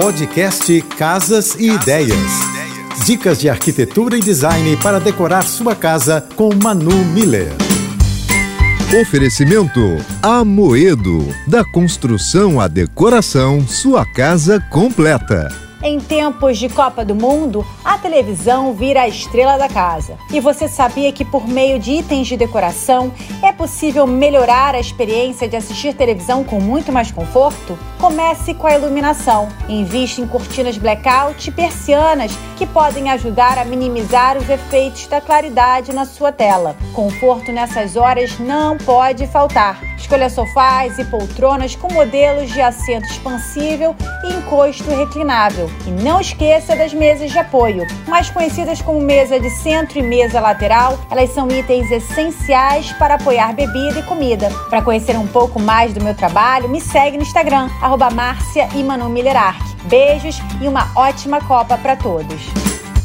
Podcast Casas e Ideias. Dicas de arquitetura e design para decorar sua casa com Manu Miller. Oferecimento Amoedo. Da construção à decoração, sua casa completa. Em tempos de Copa do Mundo, a televisão vira a estrela da casa. E você sabia que por meio de itens de decoração é possível melhorar a experiência de assistir televisão com muito mais conforto? Comece com a iluminação. Invista em cortinas blackout e persianas que podem ajudar a minimizar os efeitos da claridade na sua tela. Conforto nessas horas não pode faltar. Escolha sofás e poltronas com modelos de assento expansível e encosto reclinável. E não esqueça das mesas de apoio, mais conhecidas como mesa de centro e mesa lateral. Elas são itens essenciais para apoiar bebida e comida. Para conhecer um pouco mais do meu trabalho, me segue no Instagram, arroba Beijos e uma ótima Copa para todos.